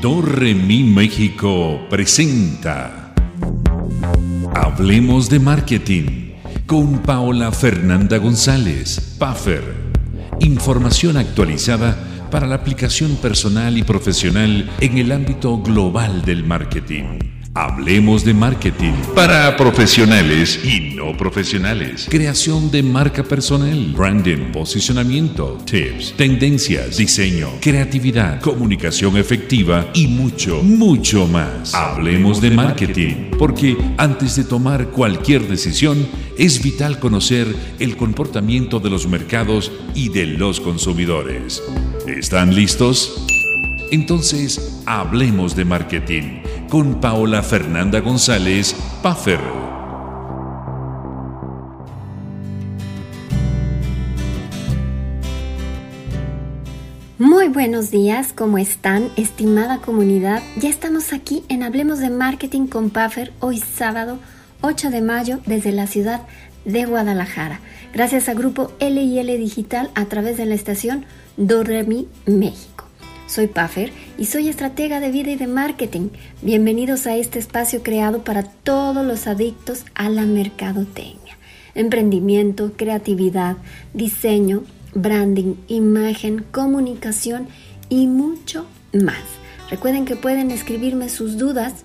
Dorremi México presenta Hablemos de Marketing con Paola Fernanda González, Puffer. Información actualizada para la aplicación personal y profesional en el ámbito global del marketing. Hablemos de marketing para profesionales y no profesionales. Creación de marca personal, branding, posicionamiento, tips, tendencias, diseño, creatividad, comunicación efectiva y mucho, mucho más. Hablemos de marketing porque antes de tomar cualquier decisión es vital conocer el comportamiento de los mercados y de los consumidores. ¿Están listos? Entonces, hablemos de marketing con Paola Fernanda González Paffer. Muy buenos días, ¿cómo están, estimada comunidad? Ya estamos aquí en Hablemos de Marketing con Puffer, hoy sábado 8 de mayo desde la ciudad de Guadalajara, gracias a Grupo LIL Digital a través de la estación Doremi México. Soy Puffer y soy estratega de vida y de marketing. Bienvenidos a este espacio creado para todos los adictos a la mercadotecnia. Emprendimiento, creatividad, diseño, branding, imagen, comunicación y mucho más. Recuerden que pueden escribirme sus dudas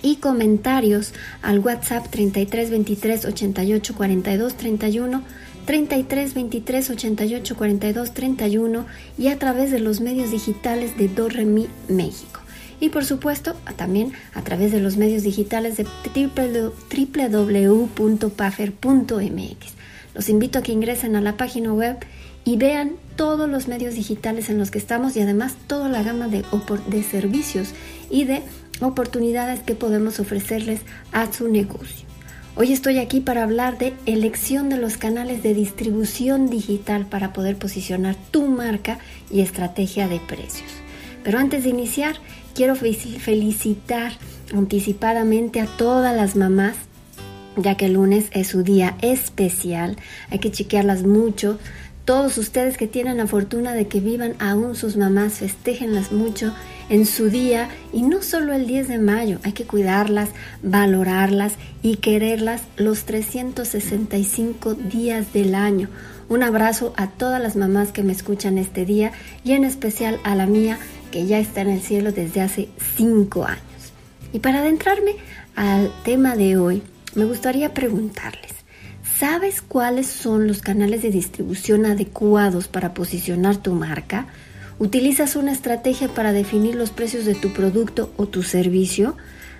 y comentarios al WhatsApp 33 23 88 42 31 33 23 88 42 31 y a través de los medios digitales de Dorremi México. Y por supuesto, también a través de los medios digitales de www.puffer.mx. Los invito a que ingresen a la página web y vean todos los medios digitales en los que estamos y además toda la gama de servicios y de oportunidades que podemos ofrecerles a su negocio. Hoy estoy aquí para hablar de elección de los canales de distribución digital para poder posicionar tu marca y estrategia de precios. Pero antes de iniciar, quiero felicitar anticipadamente a todas las mamás, ya que el lunes es su día especial. Hay que chequearlas mucho. Todos ustedes que tienen la fortuna de que vivan aún sus mamás, festejenlas mucho en su día y no solo el 10 de mayo, hay que cuidarlas, valorarlas y quererlas los 365 días del año. Un abrazo a todas las mamás que me escuchan este día y en especial a la mía que ya está en el cielo desde hace 5 años. Y para adentrarme al tema de hoy, me gustaría preguntarles, ¿sabes cuáles son los canales de distribución adecuados para posicionar tu marca? ¿Utilizas una estrategia para definir los precios de tu producto o tu servicio?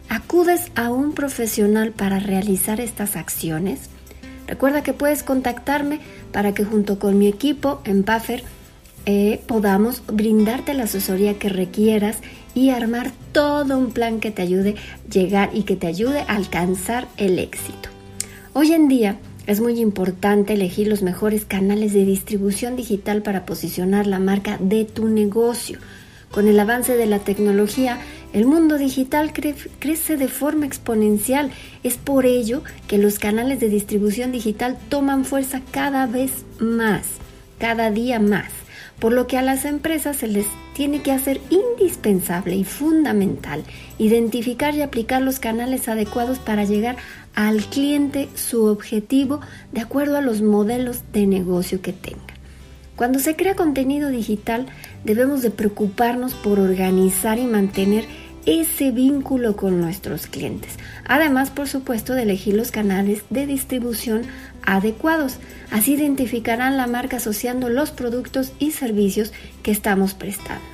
¿Acudes a un profesional para realizar estas acciones? Recuerda que puedes contactarme para que junto con mi equipo en Puffer eh, podamos brindarte la asesoría que requieras y armar todo un plan que te ayude a llegar y que te ayude a alcanzar el éxito. Hoy en día, es muy importante elegir los mejores canales de distribución digital para posicionar la marca de tu negocio. Con el avance de la tecnología, el mundo digital crece de forma exponencial. Es por ello que los canales de distribución digital toman fuerza cada vez más, cada día más, por lo que a las empresas se les tiene que hacer indispensable y fundamental identificar y aplicar los canales adecuados para llegar al cliente su objetivo de acuerdo a los modelos de negocio que tenga. Cuando se crea contenido digital debemos de preocuparnos por organizar y mantener ese vínculo con nuestros clientes. Además, por supuesto, de elegir los canales de distribución adecuados. Así identificarán la marca asociando los productos y servicios que estamos prestando.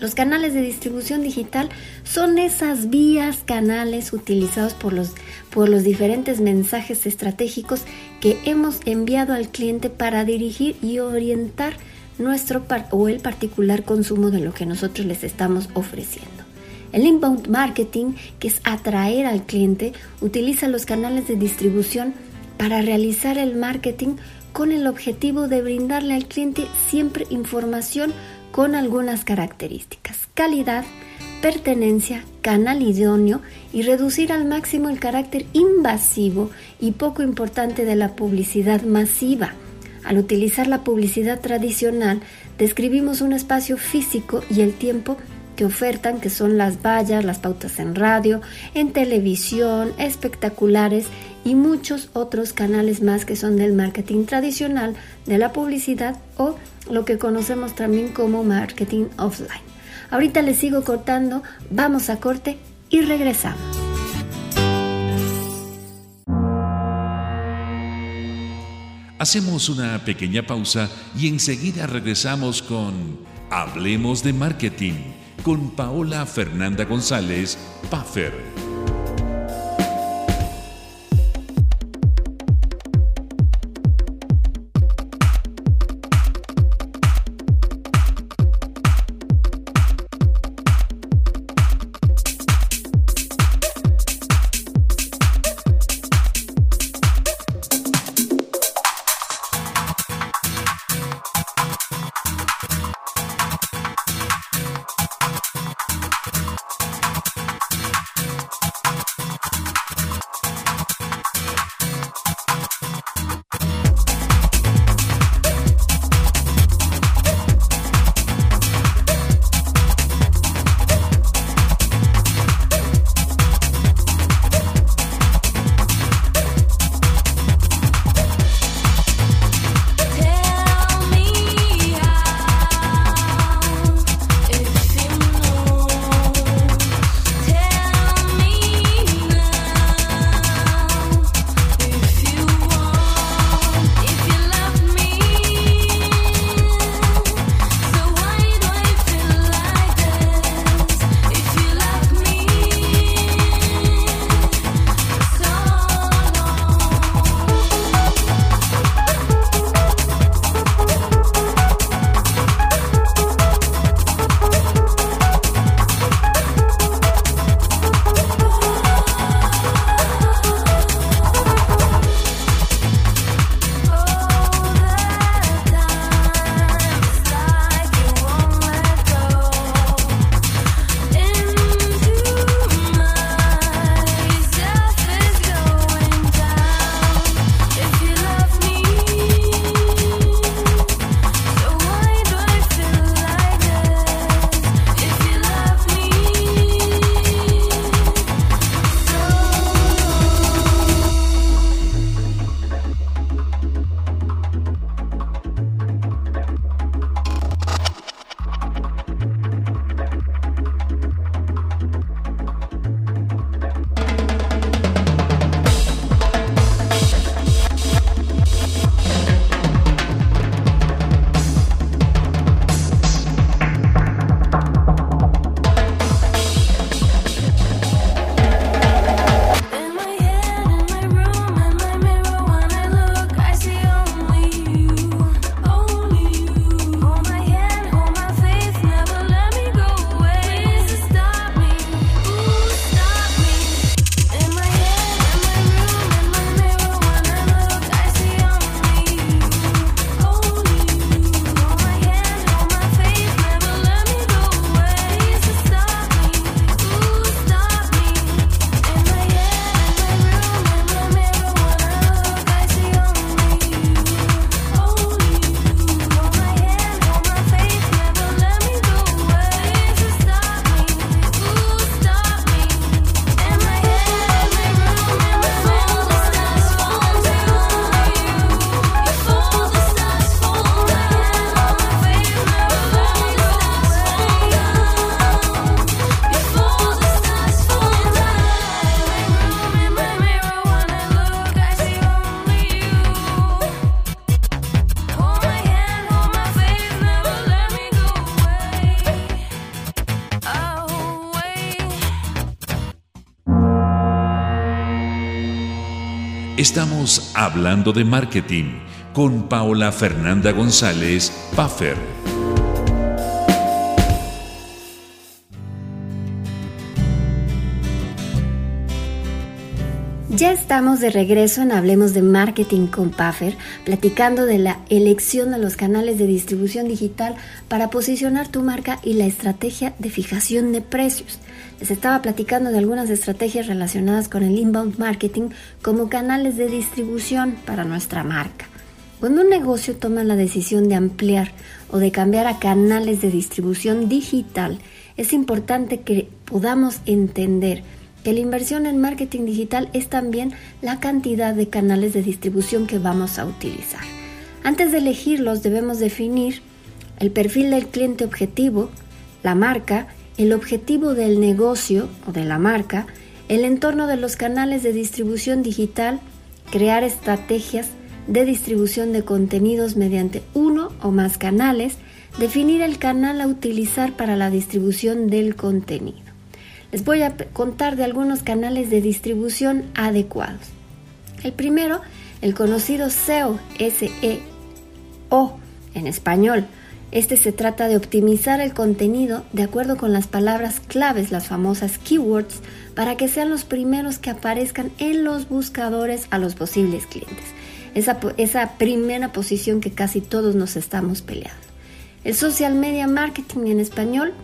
Los canales de distribución digital son esas vías, canales utilizados por los, por los diferentes mensajes estratégicos que hemos enviado al cliente para dirigir y orientar nuestro o el particular consumo de lo que nosotros les estamos ofreciendo. El inbound marketing, que es atraer al cliente, utiliza los canales de distribución para realizar el marketing con el objetivo de brindarle al cliente siempre información con algunas características, calidad, pertenencia, canal idóneo y reducir al máximo el carácter invasivo y poco importante de la publicidad masiva. Al utilizar la publicidad tradicional, describimos un espacio físico y el tiempo que ofertan, que son las vallas, las pautas en radio, en televisión, espectaculares y muchos otros canales más que son del marketing tradicional, de la publicidad o lo que conocemos también como marketing offline. Ahorita les sigo cortando, vamos a corte y regresamos. Hacemos una pequeña pausa y enseguida regresamos con Hablemos de Marketing con Paola Fernanda González, Puffer. Estamos hablando de marketing con Paola Fernanda González, Puffer. Ya estamos de regreso en Hablemos de Marketing con Puffer, platicando de la elección de los canales de distribución digital para posicionar tu marca y la estrategia de fijación de precios. Les estaba platicando de algunas estrategias relacionadas con el inbound marketing como canales de distribución para nuestra marca. Cuando un negocio toma la decisión de ampliar o de cambiar a canales de distribución digital, es importante que podamos entender la inversión en marketing digital es también la cantidad de canales de distribución que vamos a utilizar. Antes de elegirlos debemos definir el perfil del cliente objetivo, la marca, el objetivo del negocio o de la marca, el entorno de los canales de distribución digital, crear estrategias de distribución de contenidos mediante uno o más canales, definir el canal a utilizar para la distribución del contenido. Les voy a contar de algunos canales de distribución adecuados. El primero, el conocido SEO, S-E-O en español. Este se trata de optimizar el contenido de acuerdo con las palabras claves, las famosas keywords, para que sean los primeros que aparezcan en los buscadores a los posibles clientes. Esa, esa primera posición que casi todos nos estamos peleando. El social media marketing en español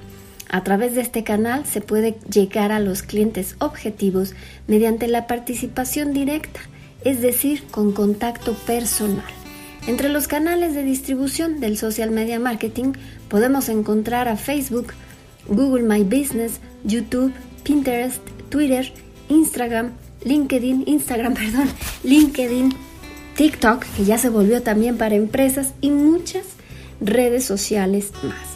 a través de este canal se puede llegar a los clientes objetivos mediante la participación directa, es decir, con contacto personal. Entre los canales de distribución del social media marketing podemos encontrar a Facebook, Google My Business, YouTube, Pinterest, Twitter, Instagram, LinkedIn, Instagram, perdón, LinkedIn, TikTok, que ya se volvió también para empresas y muchas redes sociales más.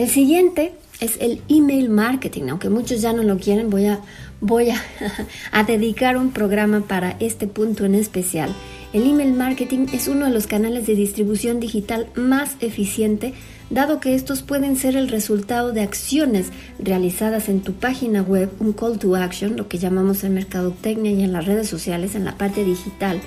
El siguiente es el email marketing, aunque muchos ya no lo quieren, voy a, voy a, dedicar un programa para este punto en especial. El email marketing es uno de los canales de distribución digital más eficiente, dado que estos pueden ser el resultado de acciones realizadas en tu página web, un call to action, lo que llamamos en mercadotecnia y en las redes sociales, en la parte digital,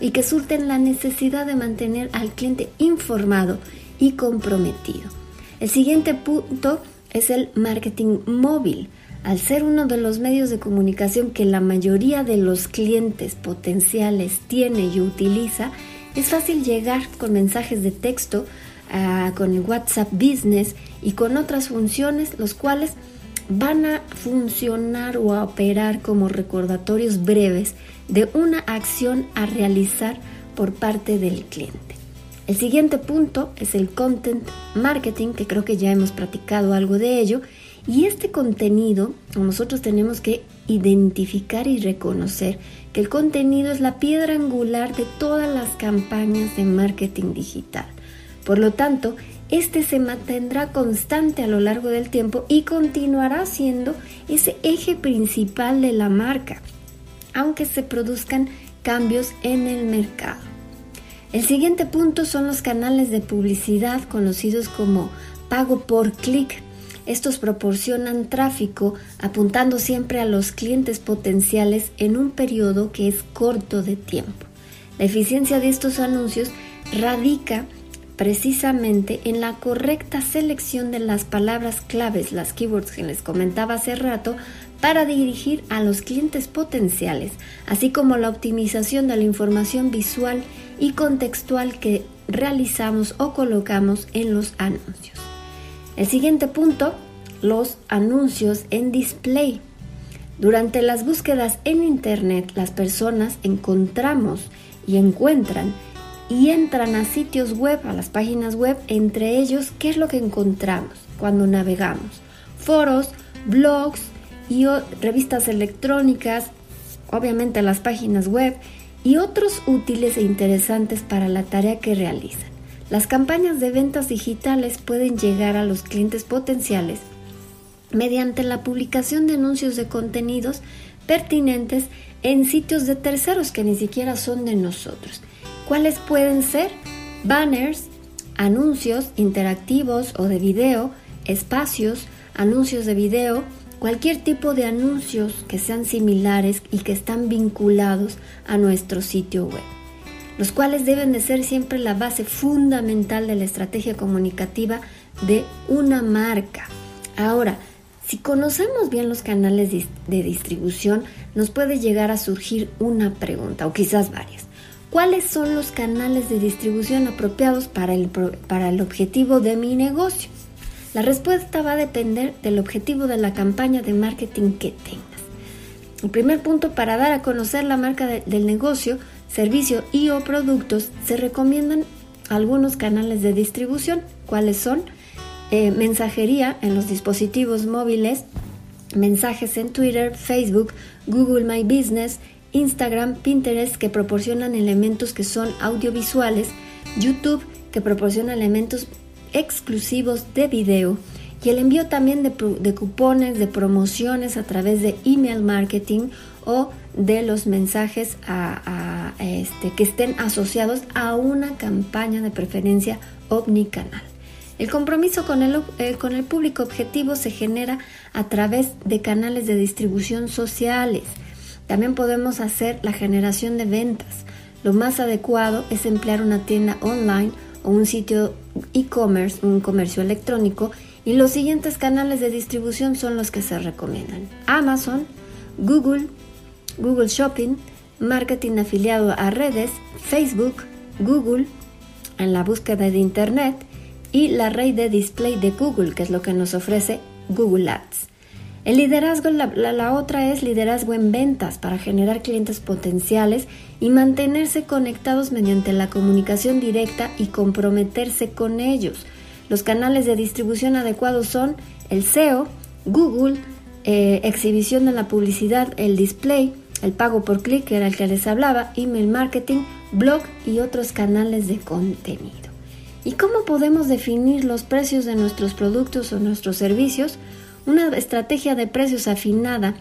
y que surten la necesidad de mantener al cliente informado y comprometido. El siguiente punto es el marketing móvil. Al ser uno de los medios de comunicación que la mayoría de los clientes potenciales tiene y utiliza, es fácil llegar con mensajes de texto, ah, con el WhatsApp Business y con otras funciones, los cuales van a funcionar o a operar como recordatorios breves de una acción a realizar por parte del cliente. El siguiente punto es el content marketing, que creo que ya hemos platicado algo de ello. Y este contenido, nosotros tenemos que identificar y reconocer que el contenido es la piedra angular de todas las campañas de marketing digital. Por lo tanto, este se mantendrá constante a lo largo del tiempo y continuará siendo ese eje principal de la marca, aunque se produzcan cambios en el mercado. El siguiente punto son los canales de publicidad conocidos como pago por clic. Estos proporcionan tráfico apuntando siempre a los clientes potenciales en un periodo que es corto de tiempo. La eficiencia de estos anuncios radica precisamente en la correcta selección de las palabras claves, las keywords que les comentaba hace rato, para dirigir a los clientes potenciales, así como la optimización de la información visual y contextual que realizamos o colocamos en los anuncios. El siguiente punto, los anuncios en display. Durante las búsquedas en Internet, las personas encontramos y encuentran y entran a sitios web, a las páginas web, entre ellos, ¿qué es lo que encontramos cuando navegamos? Foros, blogs y revistas electrónicas, obviamente las páginas web y otros útiles e interesantes para la tarea que realizan. Las campañas de ventas digitales pueden llegar a los clientes potenciales mediante la publicación de anuncios de contenidos pertinentes en sitios de terceros que ni siquiera son de nosotros. ¿Cuáles pueden ser? Banners, anuncios interactivos o de video, espacios, anuncios de video, cualquier tipo de anuncios que sean similares y que están vinculados a nuestro sitio web, los cuales deben de ser siempre la base fundamental de la estrategia comunicativa de una marca. Ahora, si conocemos bien los canales de distribución, nos puede llegar a surgir una pregunta o quizás varias. ¿Cuáles son los canales de distribución apropiados para el, para el objetivo de mi negocio? La respuesta va a depender del objetivo de la campaña de marketing que tengas. El primer punto para dar a conocer la marca del negocio, servicio y o productos se recomiendan algunos canales de distribución. ¿Cuáles son? eh, mensajería en los dispositivos móviles, mensajes en Twitter, Facebook, Google My Business, Instagram, Pinterest que proporcionan elementos que son audiovisuales, YouTube que proporciona elementos exclusivos de video y el envío también de, cupones, de promociones a través de email marketing o de los mensajes este, que estén asociados a una campaña de preferencia omnicanal. El compromiso con el, eh, con el público objetivo se genera a través de canales de distribución sociales. También podemos hacer la generación de ventas. Lo más adecuado es emplear una tienda online o un sitio e-commerce, un comercio electrónico, y los siguientes canales de distribución son los que se recomiendan. Amazon, Google, Google Shopping, marketing afiliado a redes, Facebook, Google, en la búsqueda de Internet y la red de display de Google, que es lo que nos ofrece Google Ads. El liderazgo, la, otra es liderazgo en ventas para generar clientes potenciales y mantenerse conectados mediante la comunicación directa y comprometerse con ellos. Los canales de distribución adecuados son el SEO, Google, eh, exhibición de la publicidad, el display, el pago por clic, que era el que les hablaba, email marketing, blog y otros canales de contenido. ¿Y cómo podemos definir los precios de nuestros productos o nuestros servicios? Una estrategia de precios afinada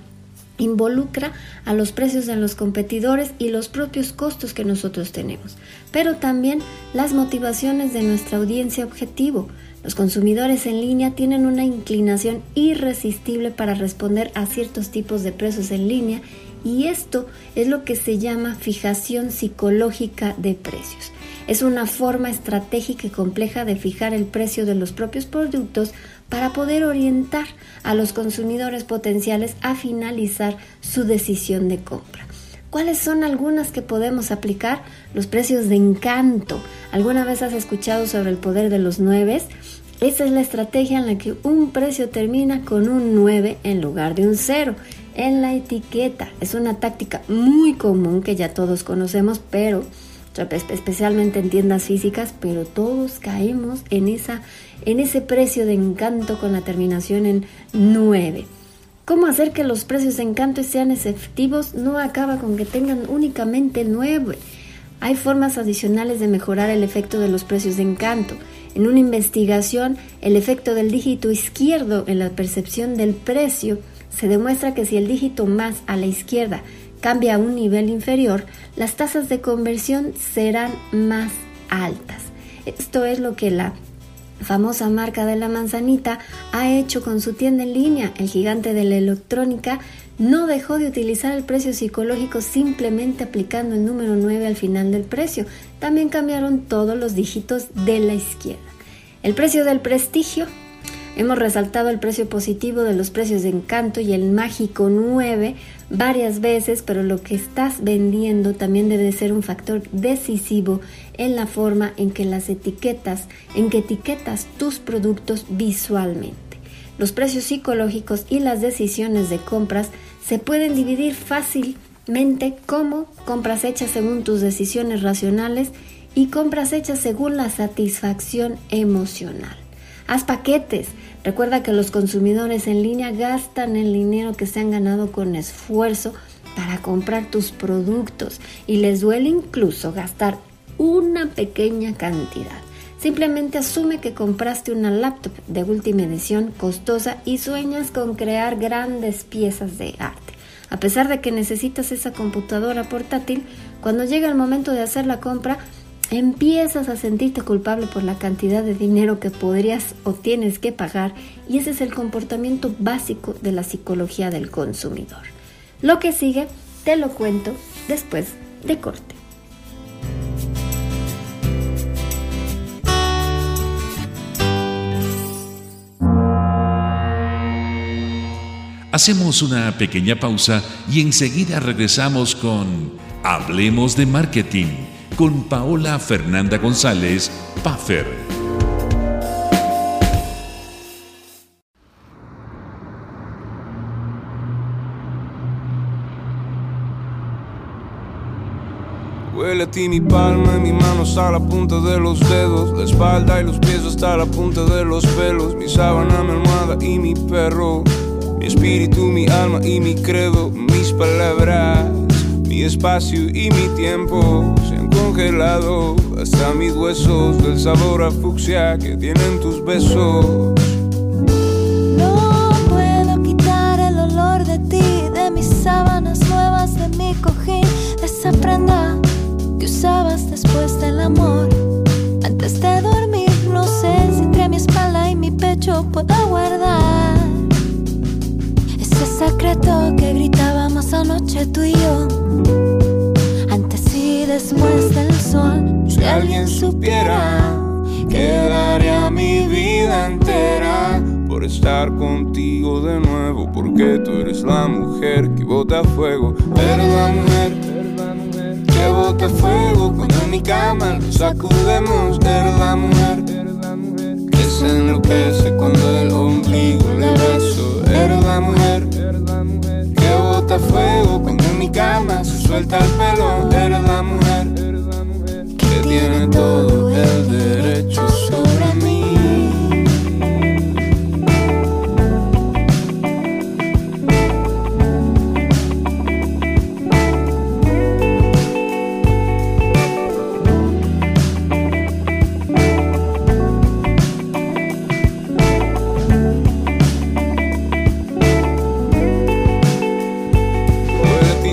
involucra a los precios de los competidores y los propios costos que nosotros tenemos, pero también las motivaciones de nuestra audiencia objetivo. Los consumidores en línea tienen una inclinación irresistible para responder a ciertos tipos de precios en línea y esto es lo que se llama fijación psicológica de precios. Es una forma estratégica y compleja de fijar el precio de los propios productos para poder orientar a los consumidores potenciales a finalizar su decisión de compra. ¿Cuáles son algunas que podemos aplicar? Los precios de encanto. ¿Alguna vez has escuchado sobre el poder de los nueves? Esa es la estrategia en la que un precio termina con un 9 en lugar de un 0 en la etiqueta. Es una táctica muy común que ya todos conocemos, pero especialmente en tiendas físicas, pero todos caemos en, esa, en ese precio de encanto con la terminación en 9. ¿Cómo hacer que los precios de encanto sean efectivos? No acaba con que tengan únicamente 9. Hay formas adicionales de mejorar el efecto de los precios de encanto. En una investigación, el efecto del dígito izquierdo en la percepción del precio se demuestra que si el dígito más a la izquierda cambia a un nivel inferior, las tasas de conversión serán más altas. Esto es lo que la famosa marca de la manzanita ha hecho con su tienda en línea. El gigante de la electrónica no dejó de utilizar el precio psicológico simplemente aplicando el número 9 al final del precio. También cambiaron todos los dígitos de la izquierda. El precio del prestigio Hemos resaltado el precio positivo de los precios de encanto y el mágico 9 varias veces, pero lo que estás vendiendo también debe ser un factor decisivo en la forma en que las etiquetas, en que etiquetas tus productos visualmente. Los precios psicológicos y las decisiones de compras se pueden dividir fácilmente como compras hechas según tus decisiones racionales y compras hechas según la satisfacción emocional. Haz paquetes. Recuerda que los consumidores en línea gastan el dinero que se han ganado con esfuerzo para comprar tus productos y les duele incluso gastar una pequeña cantidad. Simplemente asume que compraste una laptop de última edición costosa y sueñas con crear grandes piezas de arte. A pesar de que necesitas esa computadora portátil, cuando llega el momento de hacer la compra, empiezas a sentirte culpable por la cantidad de dinero que podrías o tienes que pagar y ese es el comportamiento básico de la psicología del consumidor. Lo que sigue te lo cuento después de corte. Hacemos una pequeña pausa y enseguida regresamos con Hablemos de Marketing con Paola Fernanda González, Puffer. Well, Huele a ti mi palma y mi mano hasta la punta de los dedos. La espalda y los pies hasta la punta de los pelos. Mi sábana, mi almohada y mi perro. Mi espíritu, mi alma y mi credo. Mis palabras, mi espacio y mi tiempo congelado. Hasta mis huesos del sabor a fucsia que tienen tus besos. No puedo quitar el olor de ti, de mis sábanas nuevas, de mi cojín, de esa prenda que usabas después del amor. Antes de dormir, no sé si entre mi espalda y mi pecho puedo guardar ese secreto que gritábamos anoche tú y yo. Después del sol, Si alguien supiera que daría mi vida entera. por estar contigo de nuevo, porque tú eres la mujer que bota fuego, eres la mujer que bota fuego cuando en mi cama sacudemos, eres la mujer que se enloquece cuando el ombligo le beso, eres la mujer que bota fuego cuando cama se suelta el pelo, eres la mujer. Que tiene todo el derecho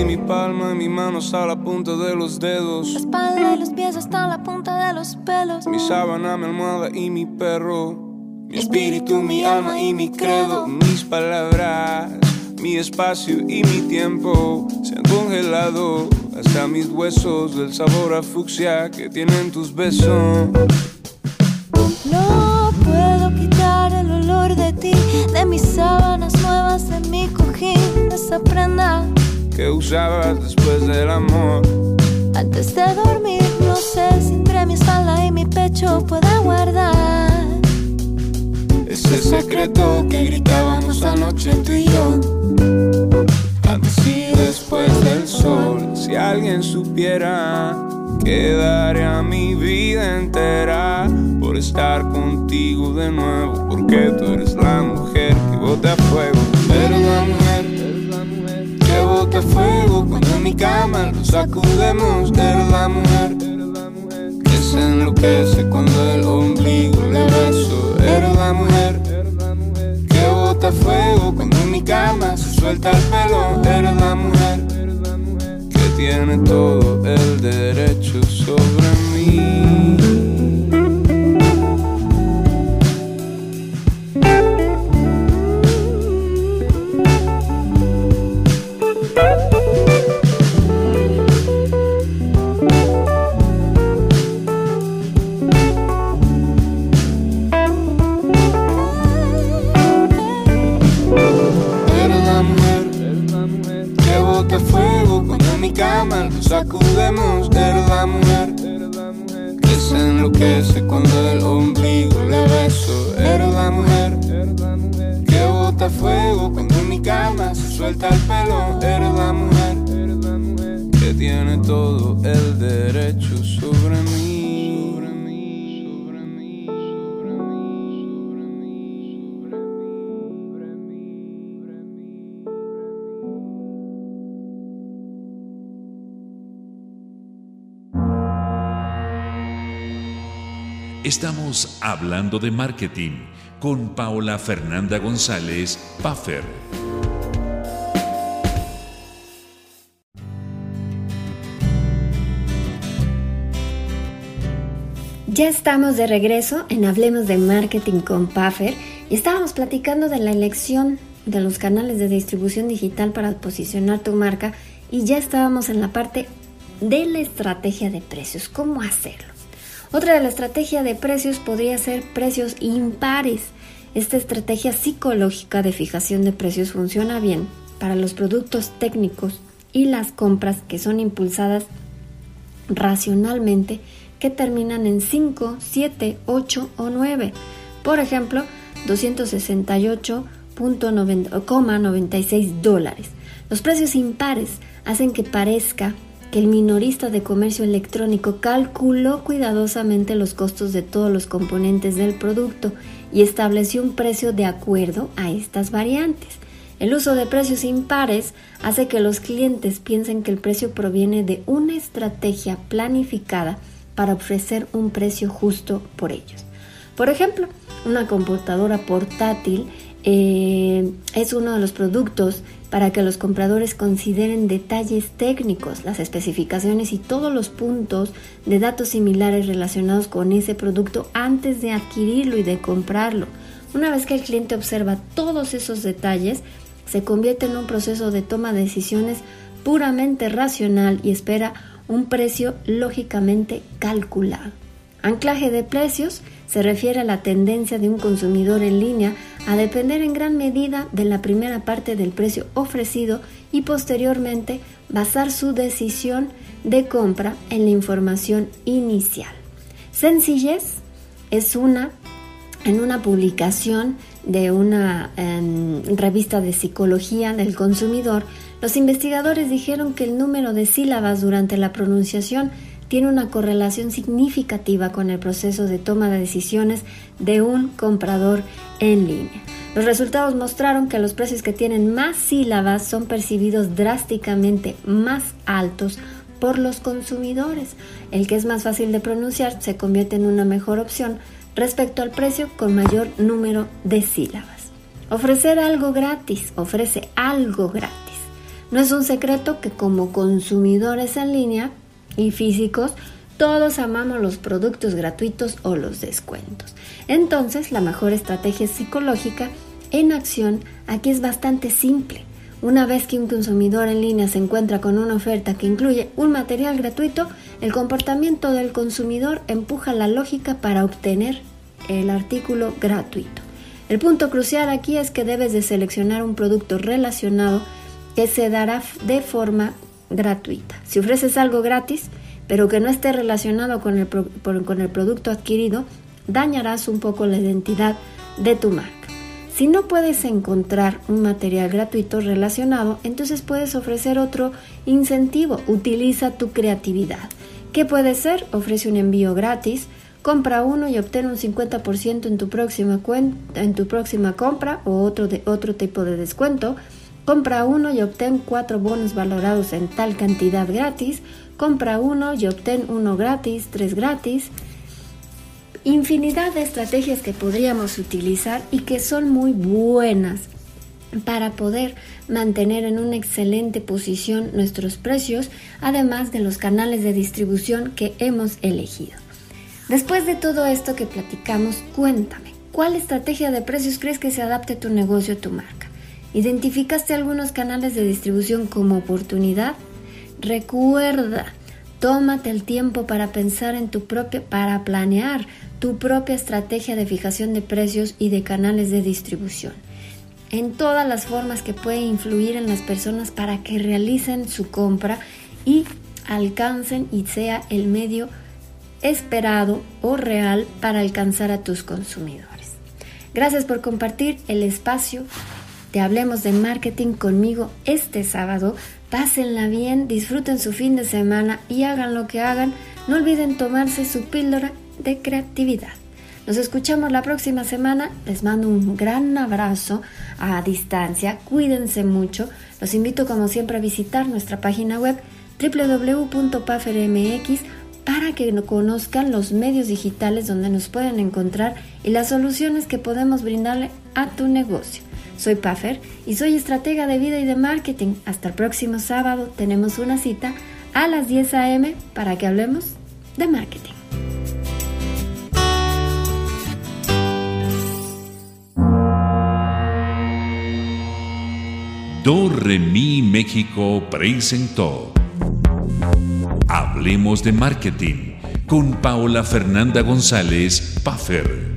mi palma y mi mano hasta la punta de los dedos. la espalda y los pies hasta la punta de los pelos. Mi sábana, mi almohada y mi perro. Mi espíritu, mi alma y mi credo. Mis palabras, mi espacio y mi tiempo se han congelado. Hasta mis huesos del sabor a fucsia que tienen tus besos. No puedo quitar el olor de ti, de mis sábanas nuevas, de mi cojín, de esa prenda. Que usabas después del amor. Antes de dormir, no sé si entre mi espalda y mi pecho pueda guardar Ese secreto que gritábamos anoche tú y yo. Antes y después del sol. Si alguien supiera que daría mi vida entera por estar contigo de nuevo. Porque tú eres la mujer que bota fuego. Fuego cuando en mi cama nos sacudemos. Eres la mujer que se enloquece cuando el ombligo le beso. Eres la mujer que bota fuego cuando en mi cama se suelta el pelo. Eres la mujer que tiene todo el derecho sobre mí. Sacudemos. Eres la mujer que se enloquece cuando el ombligo le beso. Eres la mujer que bota fuego cuando mi cama se suelta el pelo. Eres la mujer que tiene todo el derecho sobre mí. Estamos hablando de marketing con Paola Fernanda González Paffer. Ya estamos de regreso en Hablemos de Marketing con Puffer y estábamos platicando de la elección de los canales de distribución digital para posicionar tu marca y ya estábamos en la parte de la estrategia de precios, cómo hacerlo. Otra de la estrategia de precios podría ser precios impares. Esta estrategia psicológica de fijación de precios funciona bien para los productos técnicos y las compras que son impulsadas racionalmente que terminan en 5, 7, 8 o 9. Por ejemplo, 268,96 dólares. Los precios impares hacen que parezca que el minorista de comercio electrónico calculó cuidadosamente los costos de todos los componentes del producto y estableció un precio de acuerdo a estas variantes. El uso de precios impares hace que los clientes piensen que el precio proviene de una estrategia planificada para ofrecer un precio justo por ellos. Por ejemplo, una computadora portátil eh, es uno de los productos para que los compradores consideren detalles técnicos, las especificaciones y todos los puntos de datos similares relacionados con ese producto antes de adquirirlo y de comprarlo. Una vez que el cliente observa todos esos detalles, se convierte en un proceso de toma de decisiones puramente racional y espera un precio lógicamente calculado. Anclaje de precios se refiere a la tendencia de un consumidor en línea a depender en gran medida de la primera parte del precio ofrecido y posteriormente basar su decisión de compra en la información inicial. Sencillez es una en una publicación de una em, revista de psicología del consumidor, los investigadores dijeron que el número de sílabas durante la pronunciación tiene una correlación significativa con el proceso de toma de decisiones de un comprador en línea. Los resultados mostraron que los precios que tienen más sílabas son percibidos drásticamente más altos por los consumidores. El que es más fácil de pronunciar se convierte en una mejor opción respecto al precio con mayor número de sílabas. Ofrecer algo gratis, ofrece algo gratis. No es un secreto que como consumidores en línea y físicos, todos amamos los productos gratuitos o los descuentos. Entonces, la mejor estrategia psicológica en acción aquí es bastante simple. Una vez que un consumidor en línea se encuentra con una oferta que incluye un material gratuito, el comportamiento del consumidor empuja la lógica para obtener el artículo gratuito. El punto crucial aquí es que debes de seleccionar un producto relacionado que se dará de forma gratuita. Si ofreces algo gratis, pero que no esté relacionado con el, con el producto adquirido, dañarás un poco la identidad de tu marca. Si no puedes encontrar un material gratuito relacionado, entonces puedes ofrecer otro incentivo. Utiliza tu creatividad. ¿Qué puede ser? Ofrece un envío gratis, compra uno y obtén un 50% en tu próxima, en tu próxima compra o otro, de, otro tipo de descuento Compra uno y obtén cuatro bonos valorados en tal cantidad gratis. Compra uno y obtén uno gratis, tres gratis. Infinidad de estrategias que podríamos utilizar y que son muy buenas para poder mantener en una excelente posición nuestros precios, además de los canales de distribución que hemos elegido. Después de todo esto que platicamos, cuéntame, ¿cuál estrategia de precios crees que se adapte a tu negocio, a tu marca? ¿Identificaste algunos canales de distribución como oportunidad? Recuerda, tómate el tiempo para pensar en tu propia, para planear tu propia estrategia de fijación de precios y de canales de distribución. En todas las formas que puede influir en las personas para que realicen su compra y alcancen y sea el medio esperado o real para alcanzar a tus consumidores. Gracias por compartir el espacio te Hablemos de Marketing conmigo este sábado. Pásenla bien, disfruten su fin de semana y hagan lo que hagan. No olviden tomarse su píldora de creatividad. Nos escuchamos la próxima semana. Les mando un gran abrazo a distancia. Cuídense mucho. Los invito como siempre a visitar nuestra página web www.pafermx para que conozcan los medios digitales donde nos pueden encontrar y las soluciones que podemos brindarle a tu negocio. Soy Puffer y soy estratega de vida y de marketing. Hasta el próximo sábado tenemos una cita a las 10 a.m. para que hablemos de marketing. Do Re Mi México presentó Hablemos de Marketing con Paola Fernanda González Puffer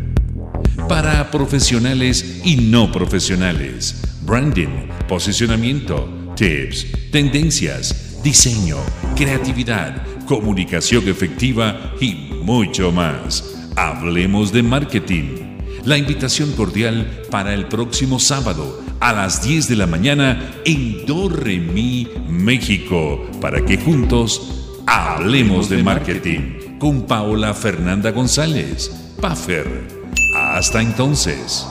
para profesionales y no profesionales. Branding, posicionamiento, tips, tendencias, diseño, creatividad, comunicación efectiva y mucho más. Hablemos de marketing. La invitación cordial para el próximo sábado a las 10 de la mañana en Dorremi, México, para que juntos hablemos de marketing con Paola Fernanda González, Puffer. Hasta entonces.